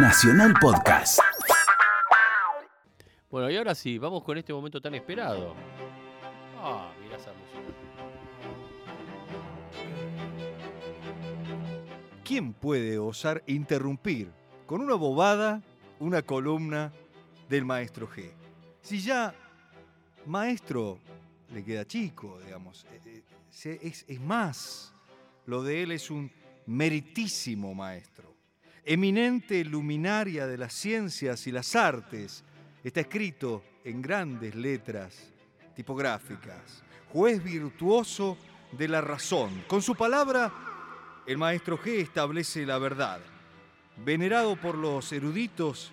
Nacional Podcast. Bueno, y ahora sí, vamos con este momento tan esperado. Ah, mirá esa música. ¿Quién puede osar interrumpir con una bobada una columna del maestro G? Si ya maestro le queda chico, digamos, eh, eh, es más, lo de él es un meritísimo maestro, eminente luminaria de las ciencias y las artes, está escrito en grandes letras tipográficas, juez virtuoso de la razón. Con su palabra, el maestro G establece la verdad, venerado por los eruditos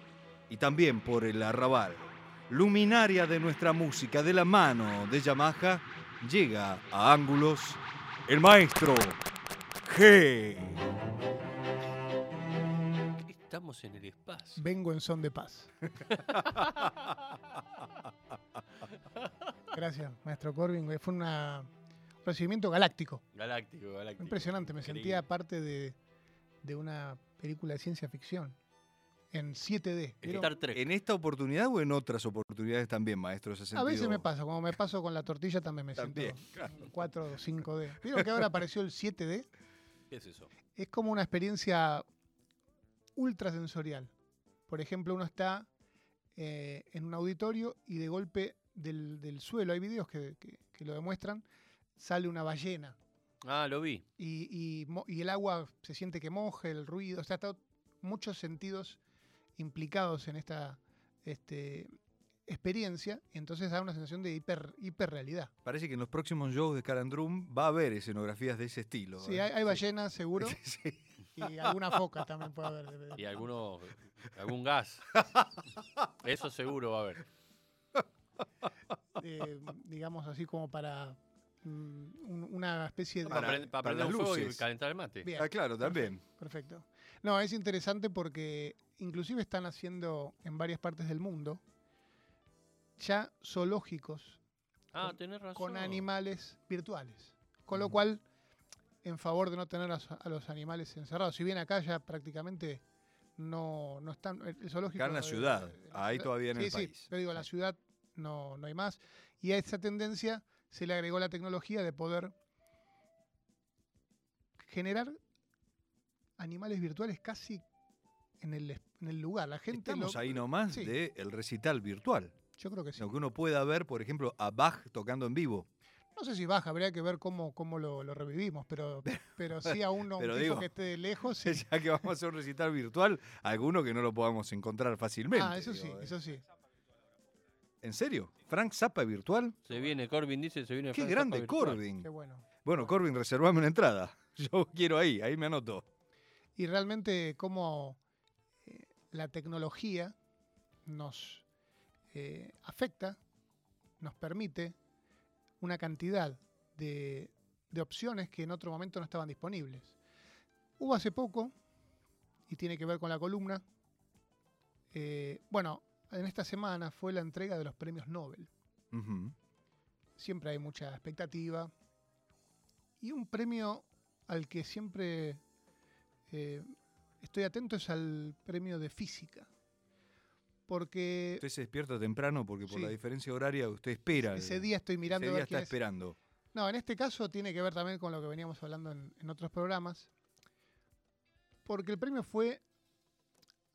y también por el arrabal. Luminaria de nuestra música, de la mano de Yamaha, llega a ángulos el maestro G. Estamos en el espacio. Vengo en son de paz. Gracias, maestro Corbin. Fue una- un recibimiento galáctico. Galáctico, galáctico. Impresionante. Me Increíble. sentía parte de, de una película de ciencia ficción en 7D. ¿Vieron? Star Trek. ¿En esta oportunidad o en otras oportunidades también, maestro? Ese A veces me pasa, como me paso con la tortilla también me También, siento 4 o 5D. ¿Vieron que ahora apareció el 7D? ¿Qué es eso? es como una experiencia ultrasensorial. Por ejemplo, uno está eh, en un auditorio y de golpe del, del suelo, hay videos que, que- que lo demuestran, sale una ballena Ah, lo vi. y, y mo- y el agua se siente que moja, el ruido, o sea, está muchos sentidos implicados en esta este, experiencia, y entonces da una sensación de hiper, hiperrealidad. Parece que en los próximos shows de Carandrum va a haber escenografías de ese estilo. Sí, ¿eh? hay, hay ballenas seguro, Sí. Y alguna foca también puede haber. Y alguno, algún gas. Eso seguro va a haber. eh, digamos así como para mm, un- una especie de... Para, Para- para prender un fuego y calentar el mate. Bien, Ah, claro, también. perfecto. No, es interesante porque inclusive están haciendo en varias partes del mundo ya zoológicos Ah, con- tenés razón. con animales virtuales. Con lo Mm. cual, en favor de no tener a, a los animales encerrados, si bien acá ya prácticamente no, no están... El el zoológico... Acá en la eh, ciudad, en la ahí ciudad- todavía en sí, el sí, país. pero digo, la ciudad no, no hay más. Y a esa tendencia se le agregó la tecnología de poder generar animales virtuales casi en el, en el lugar. La gente Estamos lo- ahí nomás sí. del recital virtual. Yo creo que sí. Lo que uno pueda ver, por ejemplo, a Bach tocando en vivo. No sé si baja, habría que ver cómo, cómo lo, lo revivimos, pero, pero sí a uno, un Pero digo, que esté de lejos. sí. Ya que vamos a hacer un recital virtual, alguno que no lo podamos encontrar fácilmente. Ah, eso sí, ¿eh? eso sí. ¿En serio? ¿Frank Zappa virtual? Se viene, Corbin dice, se viene. ¡Qué Frank grande Zappa. Corbin! Qué bueno. Bueno, Corbin, reservame una entrada. Yo quiero ahí, ahí me anoto. Y realmente cómo eh, la tecnología nos eh, afecta, nos permite una cantidad de, de opciones que en otro momento no estaban disponibles. Hubo hace poco, y tiene que ver con la columna, eh, bueno, en esta semana fue la entrega de los premios Nobel. Siempre hay mucha expectativa. Y un premio al que siempre eh, estoy atento es al premio de física. Porque Usted se despierta temprano porque por Sí. la diferencia horaria usted espera. ese día estoy mirando ese a día ver está quién es. esperando. No, en este caso tiene que ver también con lo que veníamos hablando en, en otros programas. Porque el premio fue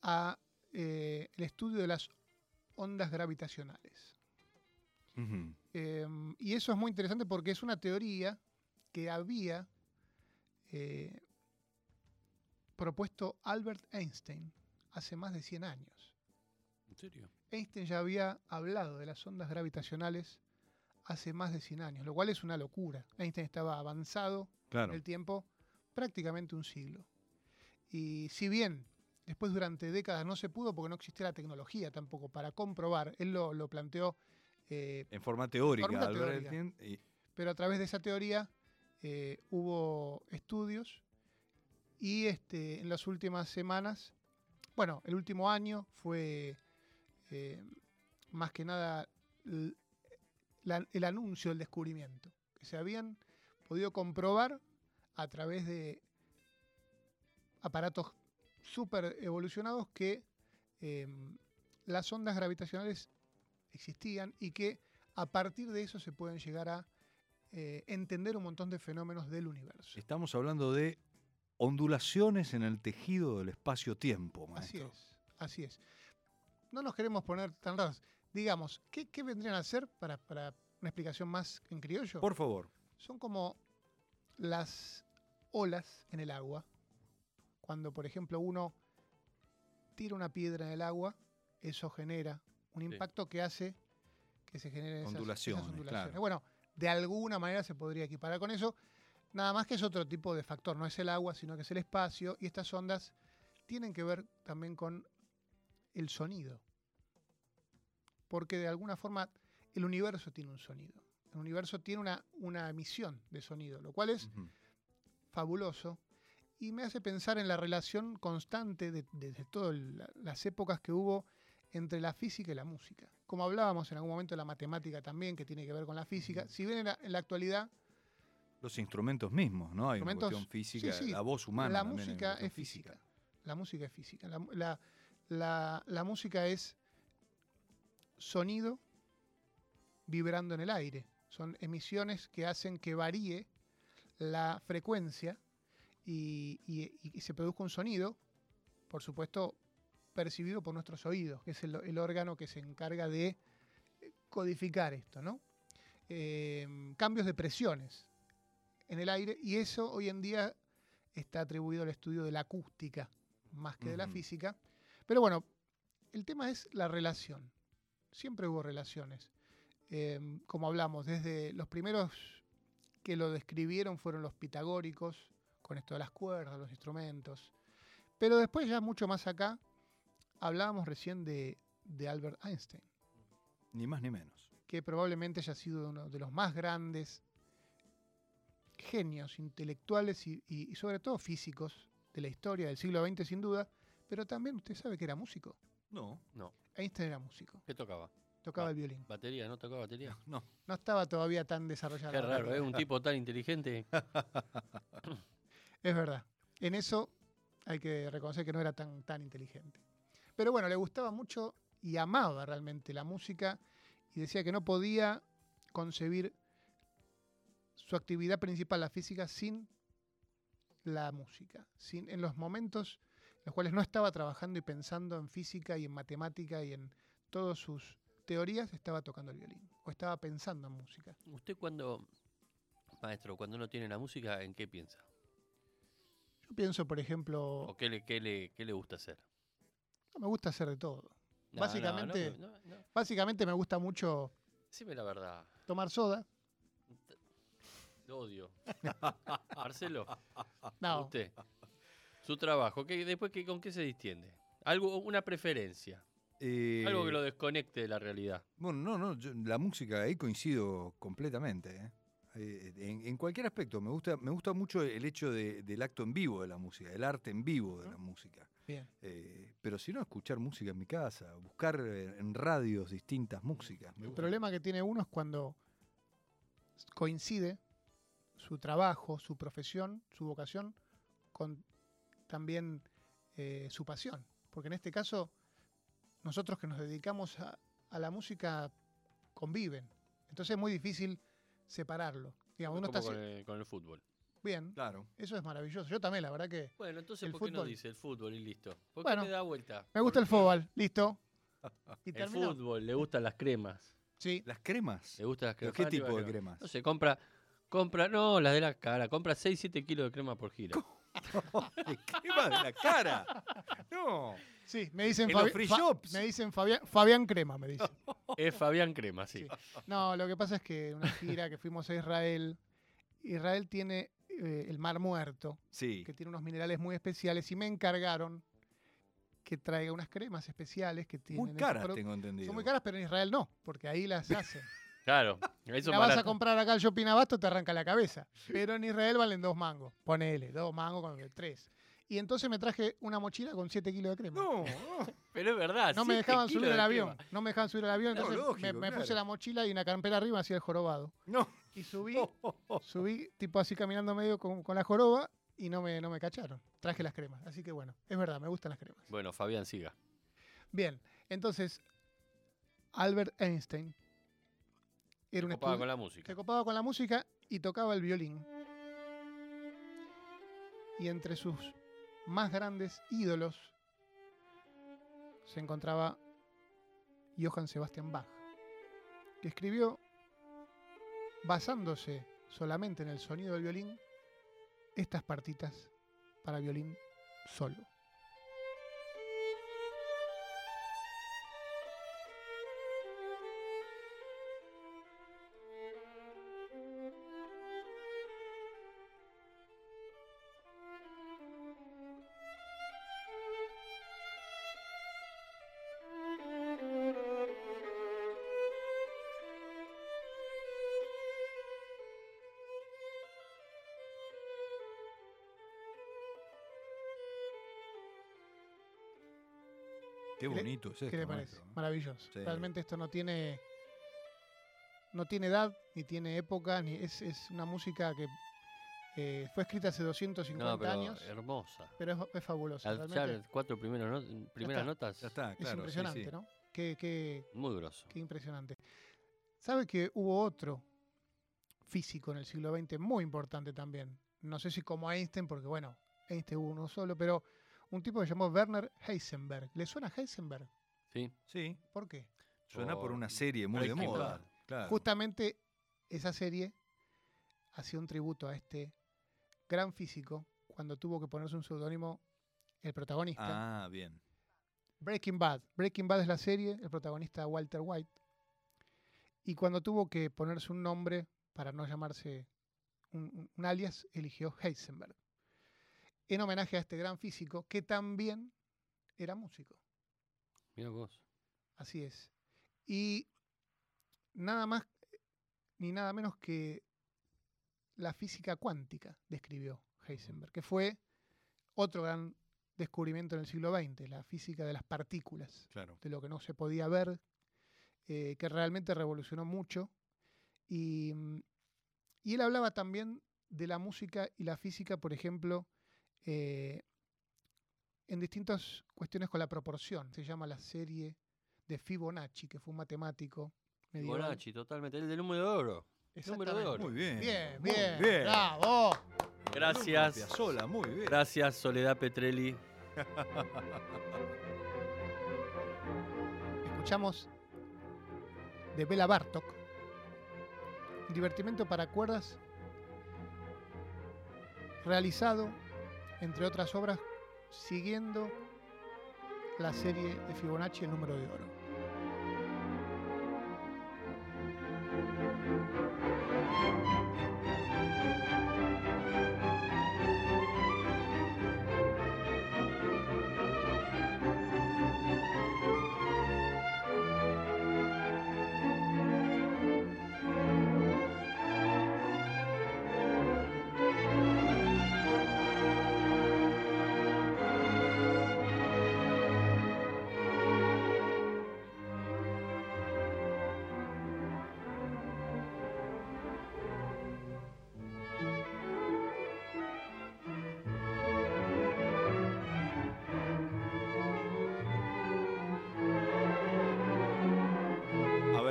a eh, el estudio de las ondas gravitacionales. Eh, y eso es muy interesante porque es una teoría que había eh, propuesto Albert Einstein hace más de 100 años. ¿En serio? Einstein ya había hablado de las ondas gravitacionales hace más de 100 años, lo cual es una locura. Einstein estaba avanzado Claro. en el tiempo prácticamente un siglo. Y si bien después durante décadas no se pudo porque no existía la tecnología tampoco para comprobar, él lo, lo planteó eh, En forma teórica, Forma Albert teórica. Einstein, y- pero a través de esa teoría eh, hubo estudios y este, en las últimas semanas, bueno, el último año fue eh, más que nada l- la- el anuncio del descubrimiento, que se habían podido comprobar a través de aparatos súper evolucionados que em, las ondas gravitacionales existían y que a partir de eso se pueden llegar a eh, entender un montón de fenómenos del universo. Estamos hablando de ondulaciones en el tejido del espacio-tiempo, Así maestro. es, así es. No nos queremos poner tan raros. Digamos, ¿qué, qué vendrían a ser para, para una explicación más en criollo? Por favor. Son como las olas en el agua. Cuando, por ejemplo, uno tira una piedra en el agua, eso genera un impacto que hace que se generen esas- esas Ondulaciones, ondulaciones. claro. Bueno, de alguna manera se podría equiparar con eso. Nada más que es otro tipo de factor. No es el agua, sino que es el espacio. Y estas ondas tienen que ver también con el sonido. Porque de alguna forma el universo tiene un sonido. El universo tiene una, una emisión de sonido, lo cual es fabuloso y me hace pensar en la relación constante de- desde todas la- las épocas que hubo entre la física y la música. Como hablábamos en algún momento de la matemática también, que tiene que ver con la física, si bien en la, en la actualidad Los instrumentos mismos, ¿no? Hay una cuestión física, sí, sí. la voz humana. la música es física. La música es física. La, la- la- la música es sonido vibrando en el aire. Son emisiones que hacen que varíe la frecuencia y, y- y se produzca un sonido, por supuesto, percibido por nuestros oídos, que es el, el órgano que se encarga de codificar esto, ¿no? Eh, cambios de presiones en el aire y eso hoy en día está atribuido al estudio de la acústica más que de la física. Pero bueno, el tema es la relación. Siempre hubo relaciones. Eh, como hablamos, desde los primeros que lo describieron fueron los pitagóricos, con esto de las cuerdas, los instrumentos. Pero después ya mucho más acá, hablábamos recién de, de Albert Einstein Ni más ni menos. que probablemente haya sido uno de los más grandes genios intelectuales y, y- y sobre todo físicos de la historia del siglo XX sin duda, pero también usted sabe que era músico. No, No. Einstein era músico, ¿Qué tocaba? tocaba el violín. ¿Batería? ¿No tocaba batería? no. No estaba todavía tan desarrollado. Qué raro, ¿eh? Un tipo tan inteligente. Es verdad. En eso hay que reconocer que no era tan, tan inteligente. Pero bueno, le gustaba mucho y amaba realmente la música y decía que no podía concebir su actividad principal, la física, sin la música. Sin, en los momentos en los cuales no estaba trabajando y pensando en física y en matemática y en todas sus teorías, estaba tocando el violín o estaba pensando en música. ¿Usted cuando, maestro, cuando no tiene la música, en qué piensa? Yo pienso, por ejemplo, ¿O qué le, qué le, qué le gusta hacer? me gusta hacer de todo. No, Básicamente- no, no, no, no. Básicamente me gusta mucho Decime la verdad. tomar soda. Lo odio. Marcelo, No, usted. Su trabajo, ¿qué, después qué, ¿con qué se distiende? Algo, una preferencia. Eh, Algo que lo desconecte de la realidad. Bueno, no, no, yo- la música ahí coincido completamente. ¿eh? Eh, en, en cualquier aspecto, me gusta, me gusta mucho el hecho de- del acto en vivo de la música, el arte en vivo de la música. bien. Eh, pero si no, escuchar música en mi casa, buscar eh, en radios distintas músicas. El problema que tiene uno es cuando coincide su trabajo, su profesión, su vocación, con también eh, su pasión. Porque en este caso, nosotros que nos dedicamos a, a la música conviven. Entonces es muy difícil separarlo. Digamos, uno está con el, con el fútbol. bien, Claro. eso es maravilloso. Yo también, la verdad que Bueno, entonces, El ¿por qué no fútbol. dice el fútbol y listo? ¿Por Bueno, qué le da vuelta? me gusta el fútbol, listo. Y El fútbol, le gustan las cremas. Sí, Las cremas. Le gustan las ¿Pero cremas. qué tipo de cremas? No sé, compra, compra, no, las de la cara, compra 6, 7 kilos de crema por gira. ¿De crema de la cara? No. sí, me dicen, En los Fabi- free Fa- shops. me dicen Fabián, Fabián Crema, me dicen. Es Fabián Crema, sí. No, lo que pasa es que una gira que fuimos a Israel, Israel tiene eh, el Mar Muerto, Sí. que tiene unos minerales muy especiales y me encargaron que traiga unas cremas especiales que tienen. Muy caras, tengo entendido. Son muy caras, pero en Israel no, porque ahí las hacen. Claro, eso la vas a comprar acá al Shopping Abasto, te arranca la cabeza. Pero en Israel valen dos mangos. Ponele, dos mangos con tres. Y entonces me traje una mochila con siete kilos de crema. No. Pero es verdad. No me dejaban subir de al avión. crema. No me dejaban subir al avión. Entonces me- lógico, me, puse claro. la mochila y una campera arriba hacía el jorobado. no. Y subí, subí tipo así caminando medio con, con la joroba y no me, no me cacharon. Traje las cremas. Así que bueno, es verdad, me gustan las cremas. Bueno, Fabián, siga. Bien, entonces, Albert Einstein era un Ocupado estu- con la música. se copaba con la música y tocaba el violín. Y entre sus más grandes ídolos se encontraba Johann Sebastian Bach, que escribió, basándose solamente en el sonido del violín, estas partitas para violín solo. Qué ¿Qué le- bonito es ¿Qué esto, le parece? maestro, ¿no? Maravilloso. Sí. Realmente esto no tiene no tiene edad, ni tiene época, ni es, es una música que eh, fue escrita hace 250 No, pero años, hermosa. pero es, es fabulosa. Al echar cuatro primeros no- primeras está, notas, Ya está, es sí, impresionante, sí. ¿no? Qué, qué- muy grosso. qué impresionante. ¿Sabe que hubo otro físico en el siglo XX muy importante también? No sé si como Einstein, porque bueno, Einstein hubo uno solo, pero un tipo que se llamó Werner Heisenberg. ¿Le suena Heisenberg? ¿Sí? Sí, ¿Por qué? suena por Por una serie muy de Breaking moda. Claro. Justamente esa serie hacía un tributo a este gran físico cuando tuvo que ponerse un seudónimo el protagonista. Ah, bien. Breaking Bad. Breaking Bad es la serie, el protagonista Walter White. Y cuando tuvo que ponerse un nombre para no llamarse un alias, eligió Heisenberg. En homenaje a este gran físico que también era músico. Mira vos. Así es. Y nada más ni nada menos que la física cuántica describió Heisenberg, que fue otro gran descubrimiento en el siglo XX, la física de las partículas, Claro. de lo que no se podía ver, eh, que realmente revolucionó mucho. Y, mm, y él hablaba también de la música y la física, por ejemplo, eh, en distintas cuestiones con la proporción. Se llama la serie de Fibonacci, que fue un matemático medieval. Fibonacci, totalmente. El del número de oro. Número de oro. Muy bien. Bien, muy bien, bien. bravo. Gracias. Piazzolla, muy bien. Gracias, Soledad Petrelli. Escuchamos de Bela Bartok, divertimento para cuerdas, realizado, entre otras obras, siguiendo la serie de Fibonacci, el número de oro.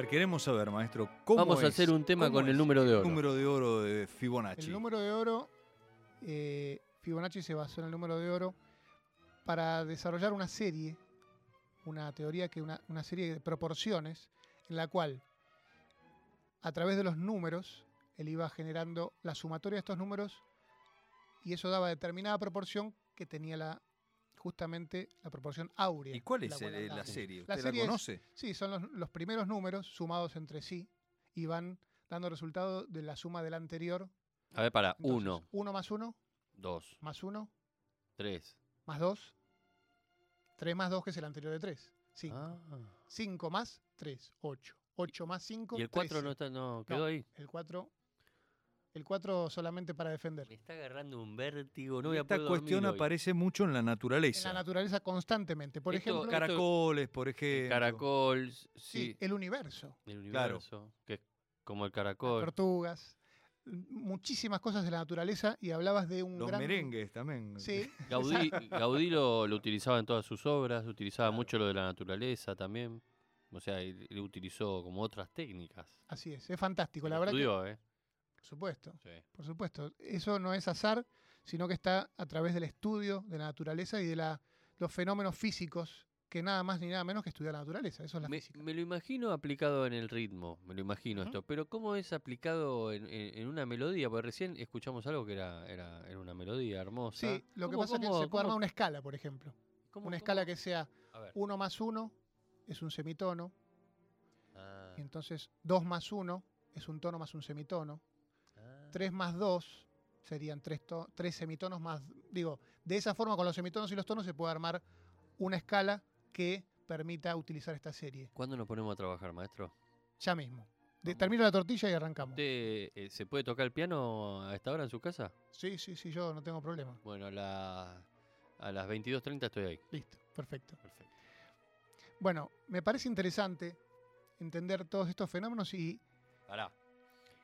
Queremos saber, maestro, ¿cómo Vamos a es- hacer un tema con el número de oro. número de oro de Fibonacci. El número de oro, eh, Fibonacci se basó en el número de oro para desarrollar una serie, una teoría que una, una serie de proporciones en la cual a través de los números él iba generando la sumatoria de estos números y eso daba determinada proporción que tenía la justamente la proporción áurea. ¿Y cuál la es el- la serie? La ¿Usted serie la es- conoce? Sí, son los, los primeros números sumados entre sí y van dando resultado de la suma del anterior. A ver, para. Entonces, Uno, Uno más uno, dos, más uno, tres. más dos. Tres más dos, que es el anterior de tres. Cinco. Ah. Cinco más tres, ocho. Ocho más cinco, Y el cuatro no, trece. está, no quedó No. ahí. El cuatro, el cuatro solamente para defender. Me está agarrando un vértigo. No voy a Esta poder cuestión dormir hoy. aparece mucho en la En naturaleza. la naturaleza constantemente. Por Esto- ejemplo, cara- Caracoles, por ejemplo. El caracol, sí, sí. el universo. El Claro. universo. Que es como el Las caracol. tortugas. muchísimas cosas de la naturaleza y hablabas de un Los gran... merengues también. Sí, Gaudí, Gaudí lo, lo utilizaba en todas sus obras, utilizaba mucho lo de la naturaleza también. O sea, él, él utilizó como otras técnicas. así es, es fantástico, la Lo verdad que, estudió, ¿eh? Por supuesto, Sí. por supuesto. Eso no es azar, sino que está a través del estudio de la naturaleza y de la, los fenómenos físicos, que nada más ni nada menos que estudiar la naturaleza, eso es la Me, física. me lo imagino aplicado en el ritmo, me lo imagino esto, pero ¿cómo es aplicado en, en- en una melodía? Porque recién escuchamos algo que era, era, era una melodía hermosa. Sí, lo que ¿Cómo- pasa es que cómo- se puede armar una escala, por ejemplo. cómo- Una escala que sea A ver. 1 más 1 es un semitono, Ah, y entonces 2 más 1 es un tono más un semitono. 3 más 2 serían tres, to- tres semitonos más... Digo, de esa forma con los semitonos y los tonos se puede armar una escala que permita utilizar esta serie. ¿Cuándo nos ponemos a trabajar, maestro? Ya mismo. De- termino la tortilla y arrancamos. ¿Usted eh, se puede tocar el piano a esta hora en su casa? Sí, sí, sí, yo no tengo problema. Bueno, a, la- a las 22.30 estoy ahí. Listo, perfecto. Perfecto. Bueno, me parece interesante entender todos estos fenómenos y Pará.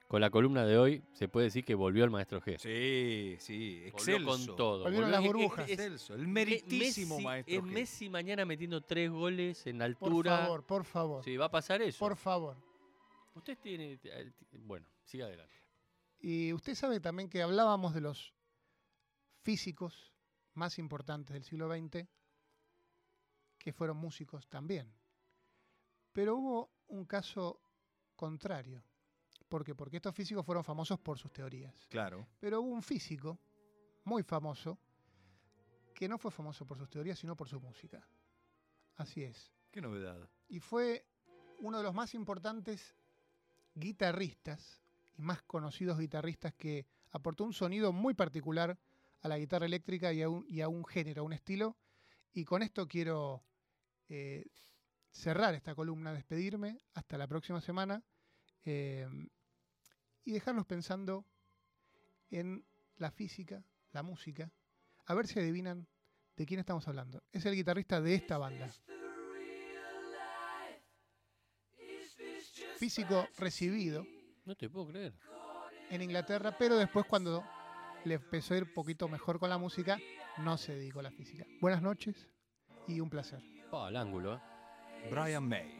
Con la columna de hoy se puede decir que volvió el maestro G. Sí, sí, Volvió excelso. con todo. Volvieron volvió- las burbujas. es- Excelso, el meritísimo Messi- maestro. Es G. Messi mañana metiendo tres goles en por altura. favor, por favor, Sí, va a pasar eso. por favor. Usted tiene. eh, Bueno, siga adelante. Y usted sabe también que hablábamos de los físicos más importantes del siglo XX, que fueron músicos también. Pero hubo un caso contrario. ¿Por qué? Porque estos físicos fueron famosos por sus teorías. Claro. Pero hubo un físico muy famoso que no fue famoso por sus teorías, sino por su música. Así es. Qué novedad. Y fue uno de los más importantes guitarristas y más conocidos guitarristas que aportó un sonido muy particular a la guitarra eléctrica y a un, y a un género, a un estilo. Y con esto quiero eh, cerrar esta columna, despedirme hasta la próxima semana eh, y dejarlos pensando en la física, la música, a ver si adivinan de quién estamos hablando. Es el guitarrista de esta banda. Físico recibido No te puedo creer. en Inglaterra, pero después cuando le empezó a ir poquito mejor con la música, no se dedicó a la física. Buenas noches y un placer. Pa, al ángulo, ¿eh? Brian May.